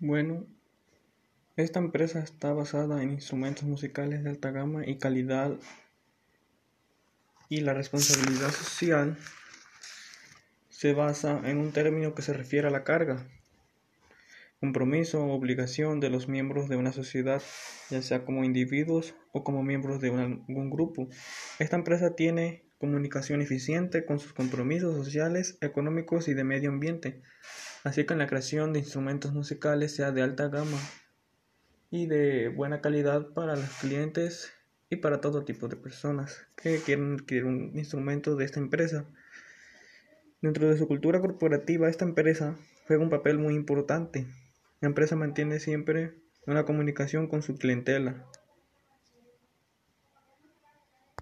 Bueno, esta empresa está basada en instrumentos musicales de alta gama y calidad y la responsabilidad social se basa en un término que se refiere a la carga, compromiso o obligación de los miembros de una sociedad, ya sea como individuos o como miembros de algún grupo. Esta empresa tiene comunicación eficiente con sus compromisos sociales, económicos y de medio ambiente, así que la creación de instrumentos musicales sea de alta gama y de buena calidad para los clientes y para todo tipo de personas que quieren adquirir un instrumento de esta empresa. Dentro de su cultura corporativa, esta empresa juega un papel muy importante. La empresa mantiene siempre una comunicación con su clientela,